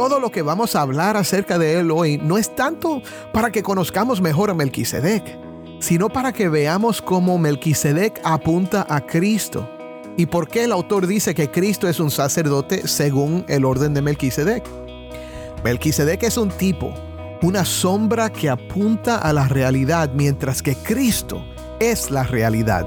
todo lo que vamos a hablar acerca de él hoy no es tanto para que conozcamos mejor a Melquisedec, sino para que veamos cómo Melquisedec apunta a Cristo y por qué el autor dice que Cristo es un sacerdote según el orden de Melquisedec. Melquisedec es un tipo, una sombra que apunta a la realidad, mientras que Cristo es la realidad.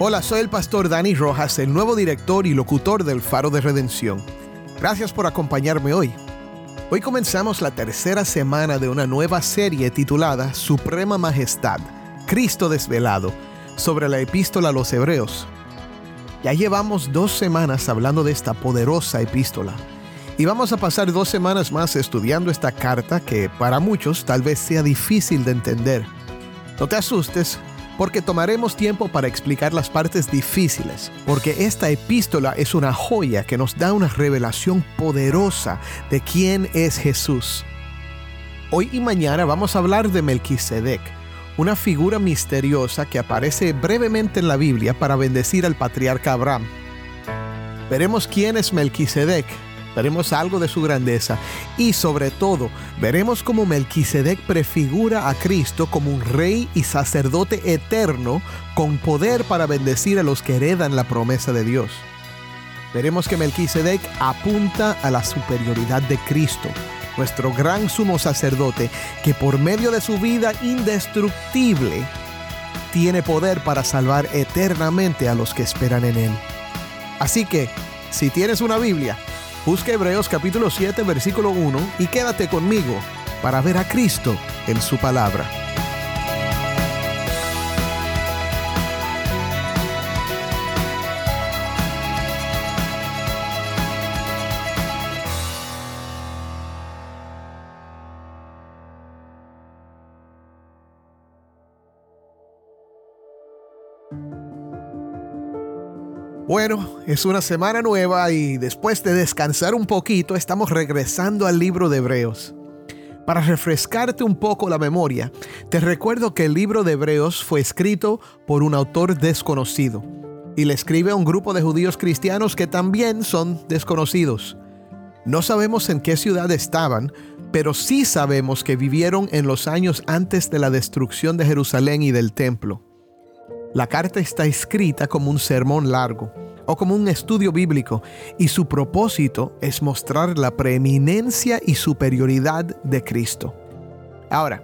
Hola, soy el pastor Dani Rojas, el nuevo director y locutor del Faro de Redención. Gracias por acompañarme hoy. Hoy comenzamos la tercera semana de una nueva serie titulada Suprema Majestad, Cristo desvelado, sobre la epístola a los Hebreos. Ya llevamos dos semanas hablando de esta poderosa epístola y vamos a pasar dos semanas más estudiando esta carta que para muchos tal vez sea difícil de entender. No te asustes, porque tomaremos tiempo para explicar las partes difíciles, porque esta epístola es una joya que nos da una revelación poderosa de quién es Jesús. Hoy y mañana vamos a hablar de Melquisedec, una figura misteriosa que aparece brevemente en la Biblia para bendecir al patriarca Abraham. Veremos quién es Melquisedec, veremos algo de su grandeza y sobre todo veremos cómo Melquisedec prefigura a Cristo como un rey y sacerdote eterno con poder para bendecir a los que heredan la promesa de Dios. Veremos que Melquisedec apunta a la superioridad de Cristo, nuestro gran sumo sacerdote, que por medio de su vida indestructible tiene poder para salvar eternamente a los que esperan en él. Así que, si tienes una Biblia, Busca Hebreos capítulo 7 versículo 1 y quédate conmigo para ver a Cristo en su palabra. Bueno, es una semana nueva y después de descansar un poquito estamos regresando al libro de Hebreos. Para refrescarte un poco la memoria, te recuerdo que el libro de Hebreos fue escrito por un autor desconocido y le escribe a un grupo de judíos cristianos que también son desconocidos. No sabemos en qué ciudad estaban, pero sí sabemos que vivieron en los años antes de la destrucción de Jerusalén y del templo. La carta está escrita como un sermón largo o como un estudio bíblico y su propósito es mostrar la preeminencia y superioridad de Cristo. Ahora,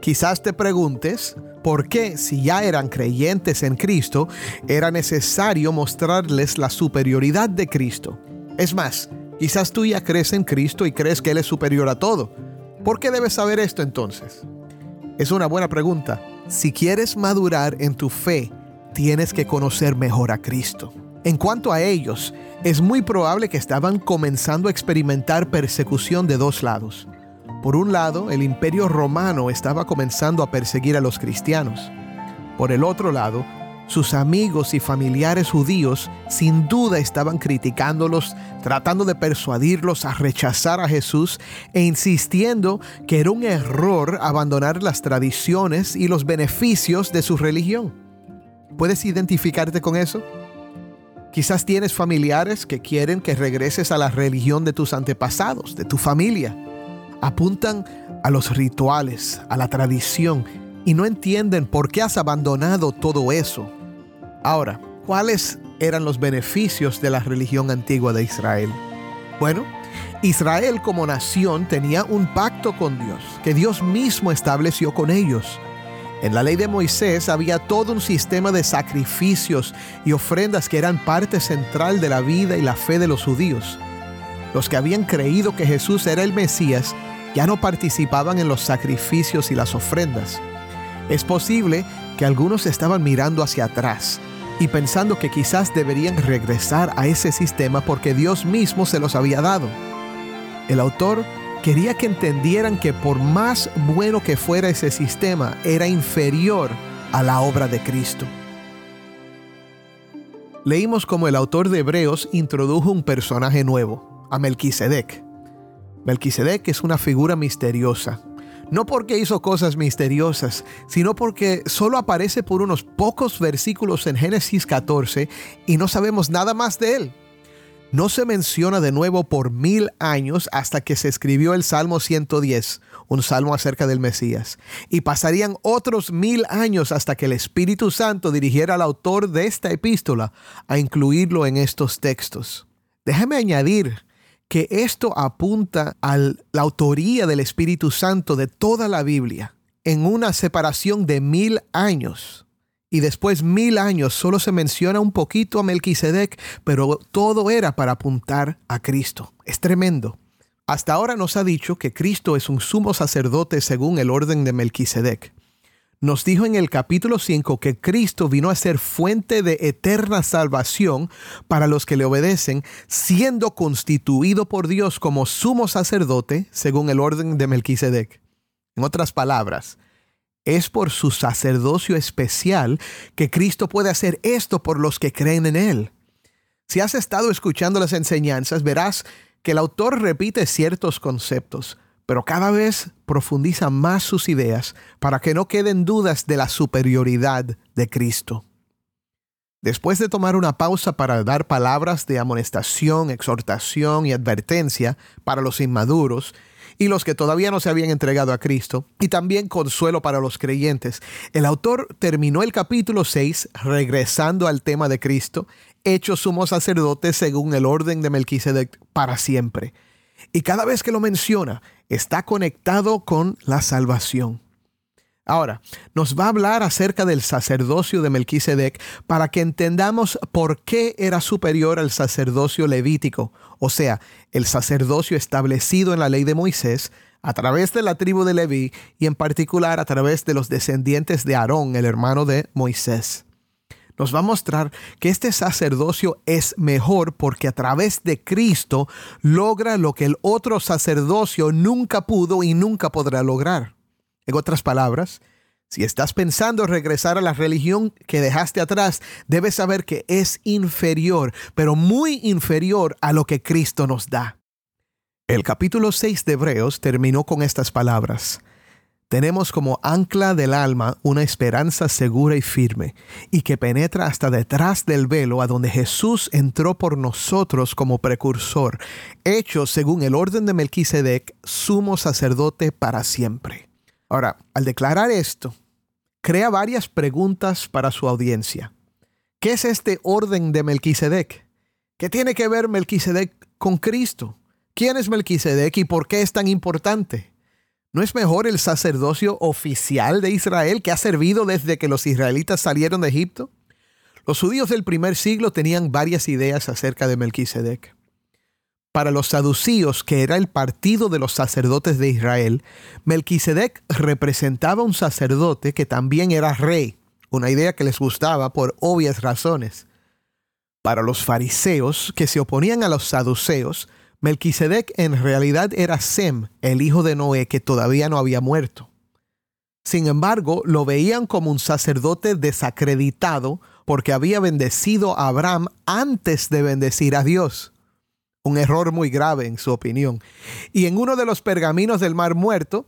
quizás te preguntes, ¿por qué si ya eran creyentes en Cristo era necesario mostrarles la superioridad de Cristo? Es más, quizás tú ya crees en Cristo y crees que Él es superior a todo. ¿Por qué debes saber esto entonces? Es una buena pregunta. Si quieres madurar en tu fe, tienes que conocer mejor a Cristo. En cuanto a ellos, es muy probable que estaban comenzando a experimentar persecución de dos lados. Por un lado, el imperio romano estaba comenzando a perseguir a los cristianos. Por el otro lado, sus amigos y familiares judíos sin duda estaban criticándolos, tratando de persuadirlos a rechazar a Jesús e insistiendo que era un error abandonar las tradiciones y los beneficios de su religión. ¿Puedes identificarte con eso? Quizás tienes familiares que quieren que regreses a la religión de tus antepasados, de tu familia. Apuntan a los rituales, a la tradición y no entienden por qué has abandonado todo eso. Ahora, ¿cuál es eran los beneficios de la religión antigua de Israel? Bueno, Israel como nación tenía un pacto con Dios, que Dios mismo estableció con ellos. En la ley de Moisés había todo un sistema de sacrificios y ofrendas que eran parte central de la vida y la fe de los judíos. Los que habían creído que Jesús era el Mesías ya no participaban en los sacrificios y las ofrendas. Es posible que algunos estaban mirando hacia atrás y pensando que quizás deberían regresar a ese sistema porque Dios mismo se los había dado. El autor quería que entendieran que por más bueno que fuera ese sistema, era inferior a la obra de Cristo. Leímos como el autor de Hebreos introdujo un personaje nuevo, a Melquisedec. Melquisedec es una figura misteriosa, no porque hizo cosas misteriosas, sino porque solo aparece por unos pocos versículos en Génesis 14 y no sabemos nada más de él. No se menciona de nuevo por mil años hasta que se escribió el Salmo 110, un salmo acerca del Mesías. Y pasarían otros mil años hasta que el Espíritu Santo dirigiera al autor de esta epístola a incluirlo en estos textos. Déjame añadir que esto apunta a la autoría del Espíritu Santo de toda la Biblia en una separación de mil años. Y después mil años solo se menciona un poquito a Melquisedec, pero todo era para apuntar a Cristo. Es tremendo. Hasta ahora nos ha dicho que Cristo es un sumo sacerdote según el orden de Melquisedec nos dijo en el capítulo 5 que Cristo vino a ser fuente de eterna salvación para los que le obedecen, siendo constituido por Dios como sumo sacerdote según el orden de Melquisedec. En otras palabras, es por su sacerdocio especial que Cristo puede hacer esto por los que creen en Él. Si has estado escuchando las enseñanzas, verás que el autor repite ciertos conceptos pero cada vez profundiza más sus ideas para que no queden dudas de la superioridad de Cristo. Después de tomar una pausa para dar palabras de amonestación, exhortación y advertencia para los inmaduros y los que todavía no se habían entregado a Cristo, y también consuelo para los creyentes, el autor terminó el capítulo 6 regresando al tema de Cristo, hecho sumo sacerdote según el orden de Melquisedec para siempre. Y cada vez que lo menciona, está conectado con la salvación. Ahora, nos va a hablar acerca del sacerdocio de Melquisedec para que entendamos por qué era superior al sacerdocio levítico, o sea, el sacerdocio establecido en la ley de Moisés a través de la tribu de Leví y en particular a través de los descendientes de Aarón, el hermano de Moisés nos va a mostrar que este sacerdocio es mejor porque a través de Cristo logra lo que el otro sacerdocio nunca pudo y nunca podrá lograr. En otras palabras, si estás pensando regresar a la religión que dejaste atrás, debes saber que es inferior, pero muy inferior a lo que Cristo nos da. El capítulo 6 de Hebreos terminó con estas palabras tenemos como ancla del alma una esperanza segura y firme, y que penetra hasta detrás del velo a donde Jesús entró por nosotros como precursor, hecho según el orden de Melquisedec, sumo sacerdote para siempre. Ahora, al declarar esto, crea varias preguntas para su audiencia. ¿Qué es este orden de Melquisedec? ¿Qué tiene que ver Melquisedec con Cristo? ¿Quién es Melquisedec y por qué es tan importante? ¿No es mejor el sacerdocio oficial de Israel que ha servido desde que los israelitas salieron de Egipto? Los judíos del primer siglo tenían varias ideas acerca de Melquisedec. Para los saducíos, que era el partido de los sacerdotes de Israel, Melquisedec representaba un sacerdote que también era rey, una idea que les gustaba por obvias razones. Para los fariseos, que se oponían a los saduceos, Melquisedec en realidad era Sem, el hijo de Noé, que todavía no había muerto. Sin embargo, lo veían como un sacerdote desacreditado porque había bendecido a Abraham antes de bendecir a Dios. Un error muy grave en su opinión. Y en uno de los pergaminos del Mar Muerto,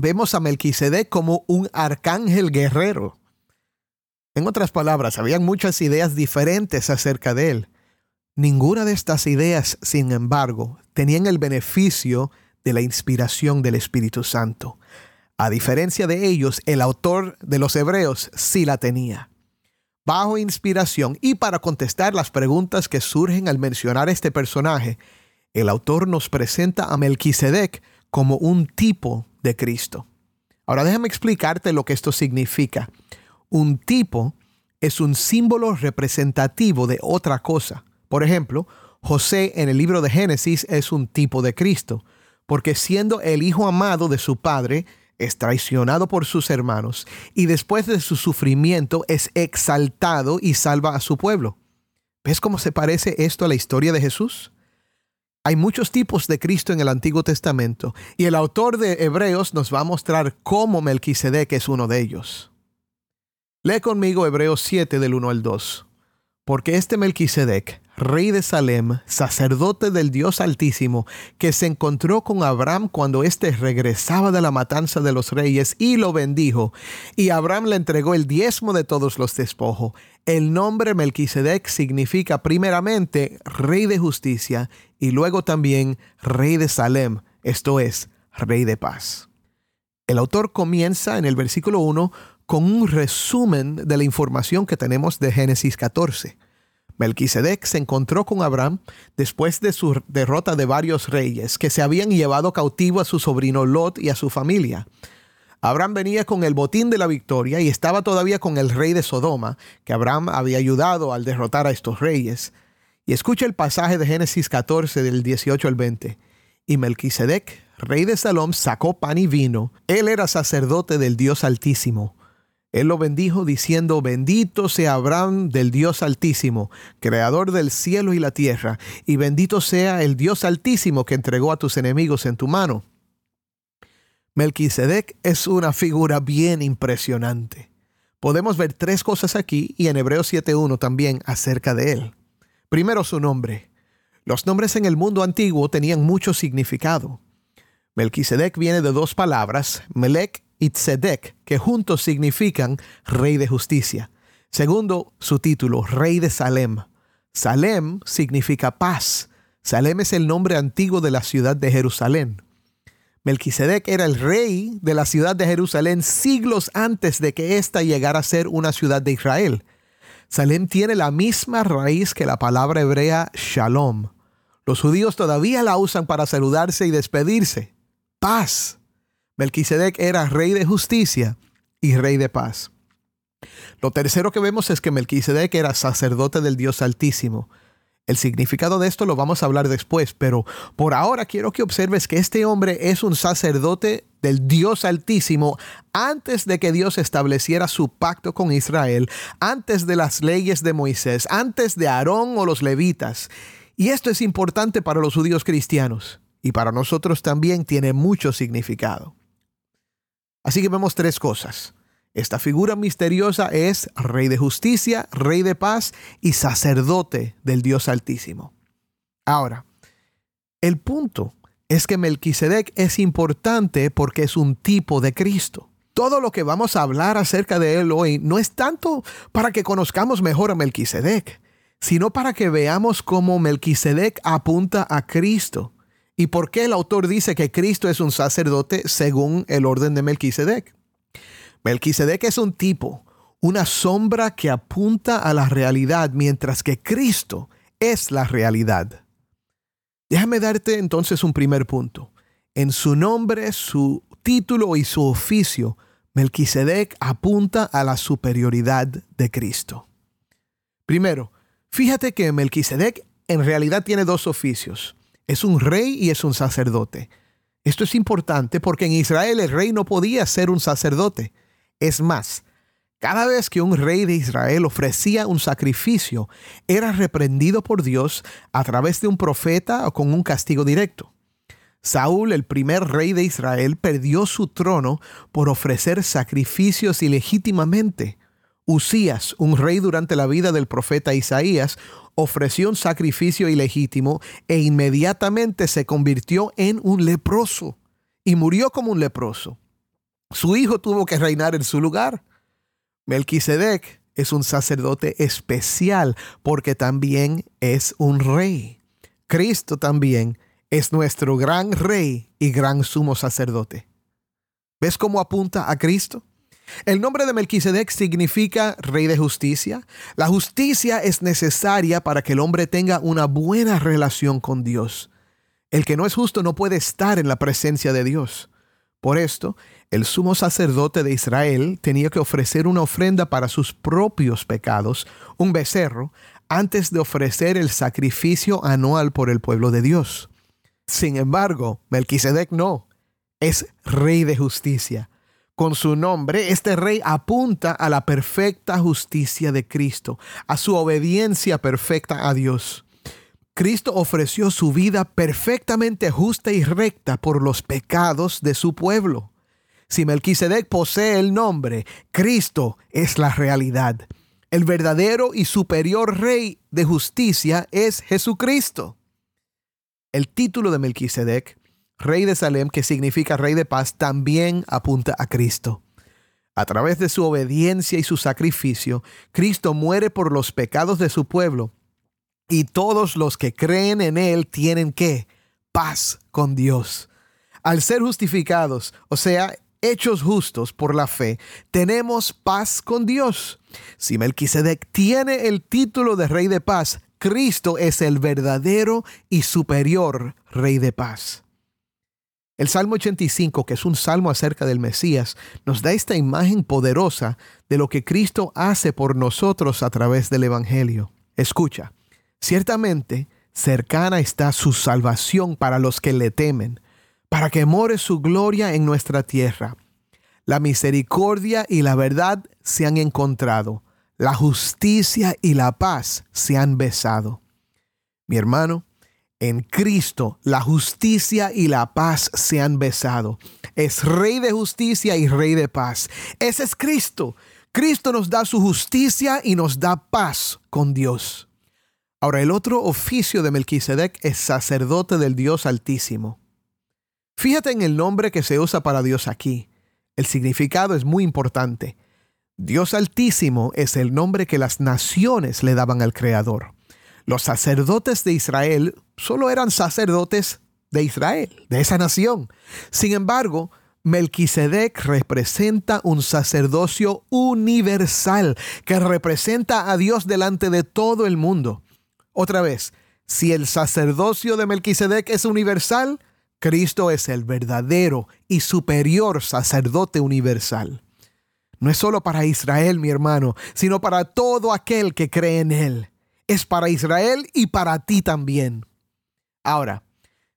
vemos a Melquisedec como un arcángel guerrero. En otras palabras, habían muchas ideas diferentes acerca de él. Ninguna de estas ideas, sin embargo, tenían el beneficio de la inspiración del Espíritu Santo. A diferencia de ellos, el autor de los Hebreos sí la tenía. bajo inspiración y para contestar las preguntas que surgen al mencionar este personaje, el autor nos presenta a Melquisedec como un tipo de Cristo. Ahora déjame explicarte lo que esto significa. Un tipo es un símbolo representativo de otra cosa. Por ejemplo, José en el libro de Génesis es un tipo de Cristo, porque siendo el hijo amado de su padre, es traicionado por sus hermanos y después de su sufrimiento es exaltado y salva a su pueblo. ¿Ves cómo se parece esto a la historia de Jesús? Hay muchos tipos de Cristo en el Antiguo Testamento y el autor de Hebreos nos va a mostrar cómo Melquisedec es uno de ellos. Lee conmigo Hebreos 7 del 1 al 2. Porque este Melquisedec, rey de Salem, sacerdote del Dios Altísimo, que se encontró con Abraham cuando éste regresaba de la matanza de los reyes y lo bendijo, y Abraham le entregó el diezmo de todos los despojos. El nombre Melquisedec significa primeramente rey de justicia y luego también rey de Salem, esto es, rey de paz. El autor comienza en el versículo 1 con un resumen de la información que tenemos de Génesis 14. Melquisedec se encontró con Abraham después de su derrota de varios reyes que se habían llevado cautivo a su sobrino Lot y a su familia. Abraham venía con el botín de la victoria y estaba todavía con el rey de Sodoma, que Abraham había ayudado al derrotar a estos reyes. Y escucha el pasaje de Génesis 14 del 18 al 20. Y Melquisedec, rey de Salom, sacó pan y vino. Él era sacerdote del Dios Altísimo. Él lo bendijo diciendo, bendito sea Abraham del Dios Altísimo, creador del cielo y la tierra, y bendito sea el Dios Altísimo que entregó a tus enemigos en tu mano. Melquisedec es una figura bien impresionante. Podemos ver tres cosas aquí y en Hebreos 7.1 también acerca de él. Primero su nombre. Los nombres en el mundo antiguo tenían mucho significado. Melquisedec viene de dos palabras, Melech y que juntos significan Rey de Justicia. Segundo, su título, Rey de Salem. Salem significa paz. Salem es el nombre antiguo de la ciudad de Jerusalén. Melquisedec era el rey de la ciudad de Jerusalén siglos antes de que ésta llegara a ser una ciudad de Israel. Salem tiene la misma raíz que la palabra hebrea shalom. Los judíos todavía la usan para saludarse y despedirse. Paz. Melquisedec era rey de justicia y rey de paz. Lo tercero que vemos es que Melquisedec era sacerdote del Dios Altísimo. El significado de esto lo vamos a hablar después, pero por ahora quiero que observes que este hombre es un sacerdote del Dios Altísimo antes de que Dios estableciera su pacto con Israel, antes de las leyes de Moisés, antes de Aarón o los levitas. Y esto es importante para los judíos cristianos y para nosotros también tiene mucho significado. Así que vemos tres cosas. Esta figura misteriosa es rey de justicia, rey de paz y sacerdote del Dios Altísimo. Ahora, el punto es que Melquisedec es importante porque es un tipo de Cristo. Todo lo que vamos a hablar acerca de él hoy no es tanto para que conozcamos mejor a Melquisedec, sino para que veamos cómo Melquisedec apunta a Cristo ¿Y por qué el autor dice que Cristo es un sacerdote según el orden de Melquisedec? Melquisedec es un tipo, una sombra que apunta a la realidad, mientras que Cristo es la realidad. Déjame darte entonces un primer punto. En su nombre, su título y su oficio, Melquisedec apunta a la superioridad de Cristo. Primero, fíjate que Melquisedec en realidad tiene dos oficios. Es un rey y es un sacerdote. Esto es importante porque en Israel el rey no podía ser un sacerdote. Es más, cada vez que un rey de Israel ofrecía un sacrificio, era reprendido por Dios a través de un profeta o con un castigo directo. Saúl, el primer rey de Israel, perdió su trono por ofrecer sacrificios ilegítimamente. Usías, un rey durante la vida del profeta Isaías, ofreció un sacrificio ilegítimo e inmediatamente se convirtió en un leproso y murió como un leproso. Su hijo tuvo que reinar en su lugar. Melquisedec es un sacerdote especial porque también es un rey. Cristo también es nuestro gran rey y gran sumo sacerdote. ¿Ves cómo apunta a Cristo? El nombre de Melquisedec significa rey de justicia. La justicia es necesaria para que el hombre tenga una buena relación con Dios. El que no es justo no puede estar en la presencia de Dios. Por esto, el sumo sacerdote de Israel tenía que ofrecer una ofrenda para sus propios pecados, un becerro, antes de ofrecer el sacrificio anual por el pueblo de Dios. Sin embargo, Melquisedec no, es rey de justicia. Con su nombre, este rey apunta a la perfecta justicia de Cristo, a su obediencia perfecta a Dios. Cristo ofreció su vida perfectamente justa y recta por los pecados de su pueblo. Si Melquisedec posee el nombre, Cristo es la realidad. El verdadero y superior rey de justicia es Jesucristo. El título de Melquisedec rey de Salem, que significa rey de paz, también apunta a Cristo. A través de su obediencia y su sacrificio, Cristo muere por los pecados de su pueblo y todos los que creen en Él tienen que paz con Dios. Al ser justificados, o sea, hechos justos por la fe, tenemos paz con Dios. Si Melquisedec tiene el título de Rey de Paz, Cristo es el verdadero y superior Rey de Paz. El Salmo 85, que es un salmo acerca del Mesías, nos da esta imagen poderosa de lo que Cristo hace por nosotros a través del Evangelio. Escucha, ciertamente cercana está su salvación para los que le temen, para que more su gloria en nuestra tierra. La misericordia y la verdad se han encontrado, la justicia y la paz se han besado. Mi hermano, en Cristo la justicia y la paz se han besado. Es rey de justicia y rey de paz. Ese es Cristo. Cristo nos da su justicia y nos da paz con Dios. Ahora, el otro oficio de Melquisedec es sacerdote del Dios Altísimo. Fíjate en el nombre que se usa para Dios aquí. El significado es muy importante. Dios Altísimo es el nombre que las naciones le daban al Creador. Los sacerdotes de Israel solo eran sacerdotes de Israel, de esa nación. Sin embargo, Melquisedec representa un sacerdocio universal que representa a Dios delante de todo el mundo. Otra vez, si el sacerdocio de Melquisedec es universal, Cristo es el verdadero y superior sacerdote universal. No es solo para Israel, mi hermano, sino para todo aquel que cree en Él. Es para Israel y para ti también. Ahora,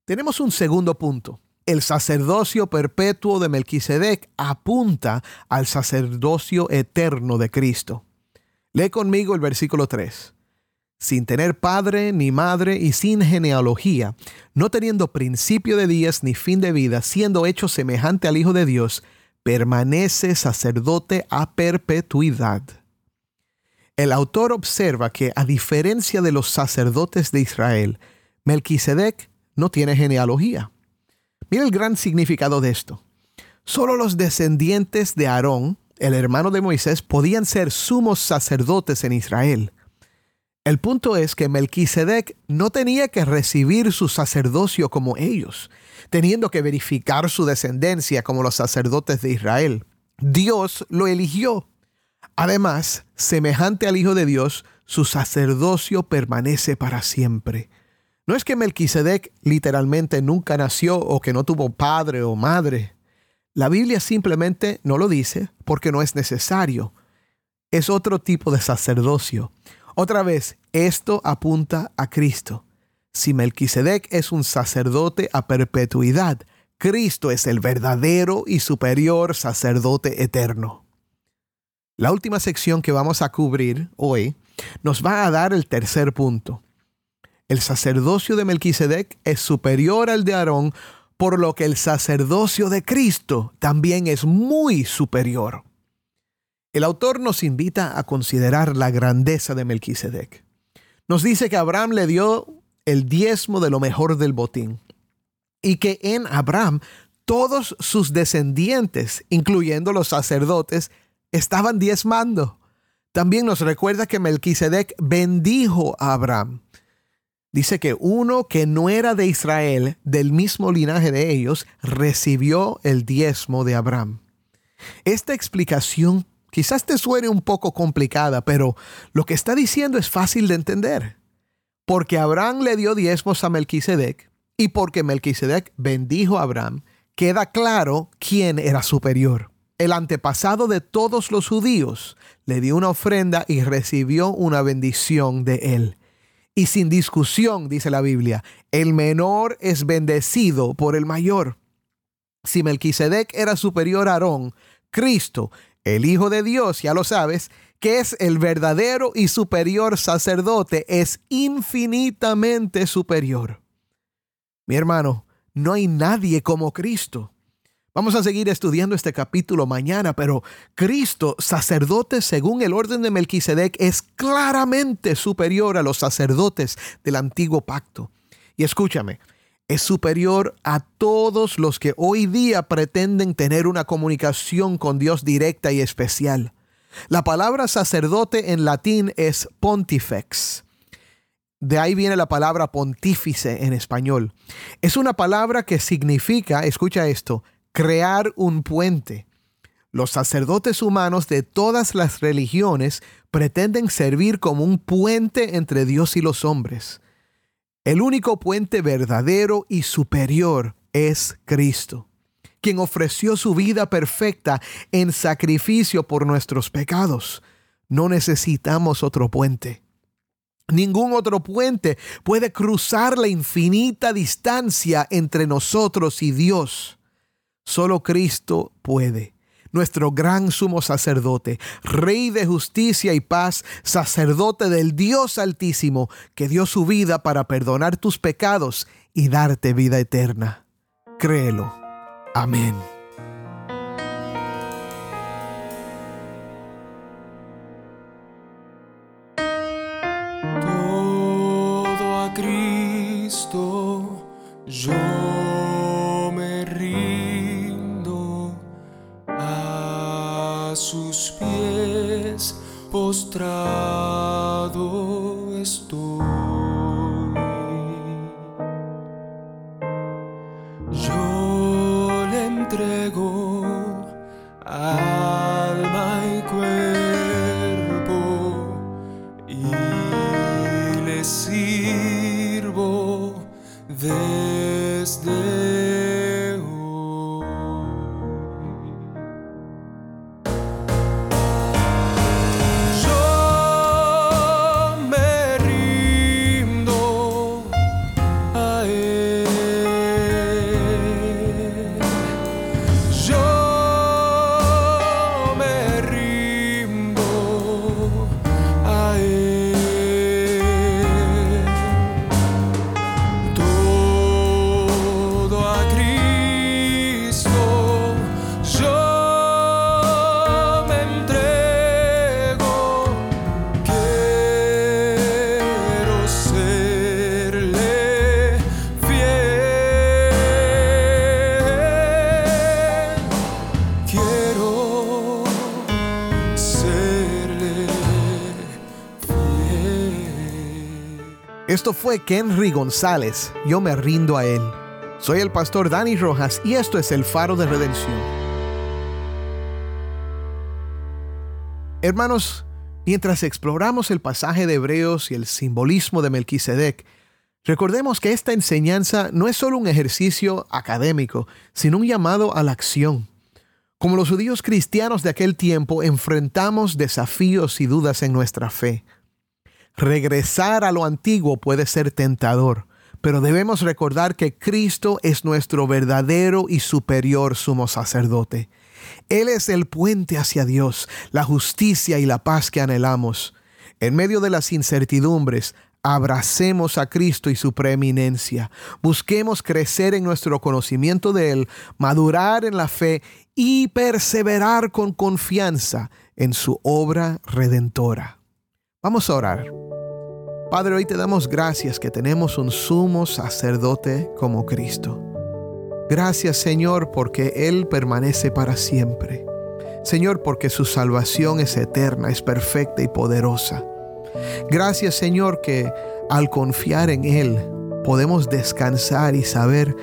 tenemos un segundo punto. El sacerdocio perpetuo de Melquisedec apunta al sacerdocio eterno de Cristo. Lee conmigo el versículo 3. Sin tener padre ni madre y sin genealogía, no teniendo principio de días ni fin de vida, siendo hecho semejante al Hijo de Dios, permanece sacerdote a perpetuidad. El autor observa que, a diferencia de los sacerdotes de Israel, Melquisedec no tiene genealogía. Mira el gran significado de esto. Solo los descendientes de Aarón, el hermano de Moisés, podían ser sumos sacerdotes en Israel. El punto es que Melquisedec no tenía que recibir su sacerdocio como ellos, teniendo que verificar su descendencia como los sacerdotes de Israel. Dios lo eligió. Además, semejante al Hijo de Dios, su sacerdocio permanece para siempre. No es que Melquisedec literalmente nunca nació o que no tuvo padre o madre. La Biblia simplemente no lo dice porque no es necesario. Es otro tipo de sacerdocio. Otra vez, esto apunta a Cristo. Si Melquisedec es un sacerdote a perpetuidad, Cristo es el verdadero y superior sacerdote eterno. La última sección que vamos a cubrir hoy nos va a dar el tercer punto el sacerdocio de Melquisedec es superior al de Aarón, por lo que el sacerdocio de Cristo también es muy superior. El autor nos invita a considerar la grandeza de Melquisedec. Nos dice que Abraham le dio el diezmo de lo mejor del botín y que en Abraham todos sus descendientes, incluyendo los sacerdotes, estaban diezmando. También nos recuerda que Melquisedec bendijo a Abraham dice que uno que no era de Israel, del mismo linaje de ellos, recibió el diezmo de Abraham. Esta explicación quizás te suene un poco complicada, pero lo que está diciendo es fácil de entender. Porque Abraham le dio diezmos a Melquisedec y porque Melquisedec bendijo a Abraham, queda claro quién era superior. El antepasado de todos los judíos le dio una ofrenda y recibió una bendición de él. Y sin discusión, dice la Biblia, el menor es bendecido por el mayor. Si Melquisedec era superior a Aarón, Cristo, el Hijo de Dios, ya lo sabes, que es el verdadero y superior sacerdote, es infinitamente superior. Mi hermano, no hay nadie como Cristo. Vamos a seguir estudiando este capítulo mañana, pero Cristo, sacerdote según el orden de Melquisedec, es claramente superior a los sacerdotes del antiguo pacto. Y escúchame, es superior a todos los que hoy día pretenden tener una comunicación con Dios directa y especial. La palabra sacerdote en latín es pontifex. De ahí viene la palabra pontífice en español. Es una palabra que significa, escucha esto, crear un puente. Los sacerdotes humanos de todas las religiones pretenden servir como un puente entre Dios y los hombres. El único puente verdadero y superior es Cristo, quien ofreció su vida perfecta en sacrificio por nuestros pecados. No necesitamos otro puente. Ningún otro puente puede cruzar la infinita distancia entre nosotros y Dios. Solo Cristo puede nuestro gran sumo sacerdote, Rey de justicia y paz, sacerdote del Dios Altísimo, que dio su vida para perdonar tus pecados y darte vida eterna. Créelo. Amén. estou. Esto fue Kenry González. Yo me rindo a él. Soy el pastor Dani Rojas y esto es el faro de redención. Hermanos, mientras exploramos el pasaje de Hebreos y el simbolismo de Melquisedec, recordemos que esta enseñanza no es solo un ejercicio académico, sino un llamado a la acción. Como los judíos cristianos de aquel tiempo enfrentamos desafíos y dudas en nuestra fe. Regresar a lo antiguo puede ser tentador, pero debemos recordar que Cristo es nuestro verdadero y superior sumo sacerdote. Él es el puente hacia Dios, la justicia y la paz que anhelamos. En medio de las incertidumbres, abracemos a Cristo y su preeminencia. Busquemos crecer en nuestro conocimiento de Él, madurar en la fe y perseverar con confianza en su obra redentora. Vamos a orar. Padre, hoy te damos gracias que tenemos un sumo sacerdote como Cristo. Gracias Señor porque Él permanece para siempre. Señor porque su salvación es eterna, es perfecta y poderosa. Gracias Señor que al confiar en Él podemos descansar y saber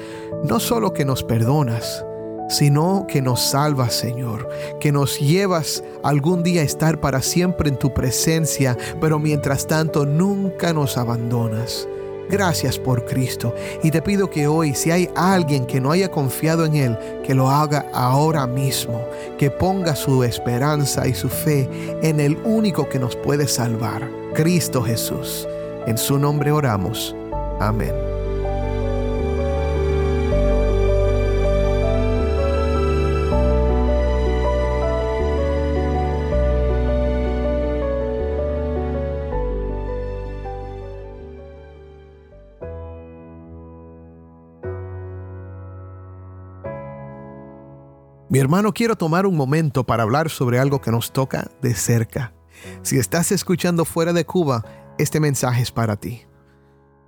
no solo que nos perdonas, sino que nos salvas, Señor, que nos llevas algún día a estar para siempre en tu presencia, pero mientras tanto nunca nos abandonas. Gracias por Cristo. Y te pido que hoy, si hay alguien que no haya confiado en Él, que lo haga ahora mismo, que ponga su esperanza y su fe en el único que nos puede salvar, Cristo Jesús. En su nombre oramos. Amén. Mi hermano, quiero tomar un momento para hablar sobre algo que nos toca de cerca. Si estás escuchando fuera de Cuba, este mensaje es para ti.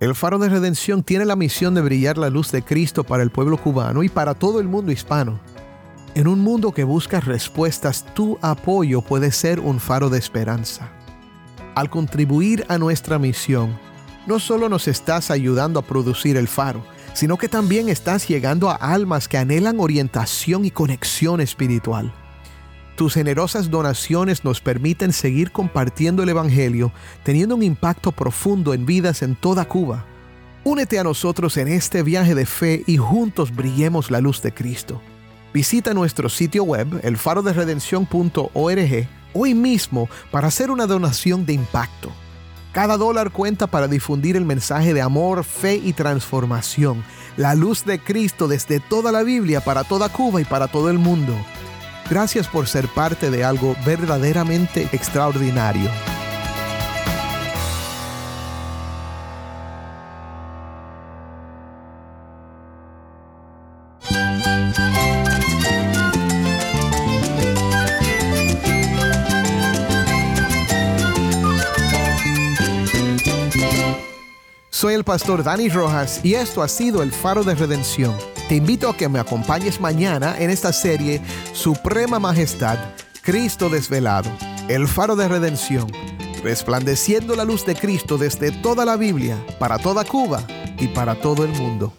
El Faro de Redención tiene la misión de brillar la luz de Cristo para el pueblo cubano y para todo el mundo hispano. En un mundo que busca respuestas, tu apoyo puede ser un faro de esperanza. Al contribuir a nuestra misión, no solo nos estás ayudando a producir el faro, sino que también estás llegando a almas que anhelan orientación y conexión espiritual. Tus generosas donaciones nos permiten seguir compartiendo el Evangelio, teniendo un impacto profundo en vidas en toda Cuba. Únete a nosotros en este viaje de fe y juntos brillemos la luz de Cristo. Visita nuestro sitio web, elfaroderedención.org, hoy mismo para hacer una donación de impacto. Cada dólar cuenta para difundir el mensaje de amor, fe y transformación. La luz de Cristo desde toda la Biblia para toda Cuba y para todo el mundo. Gracias por ser parte de algo verdaderamente extraordinario. Pastor Dani Rojas y esto ha sido el Faro de Redención. Te invito a que me acompañes mañana en esta serie Suprema Majestad, Cristo Desvelado, el Faro de Redención, resplandeciendo la luz de Cristo desde toda la Biblia, para toda Cuba y para todo el mundo.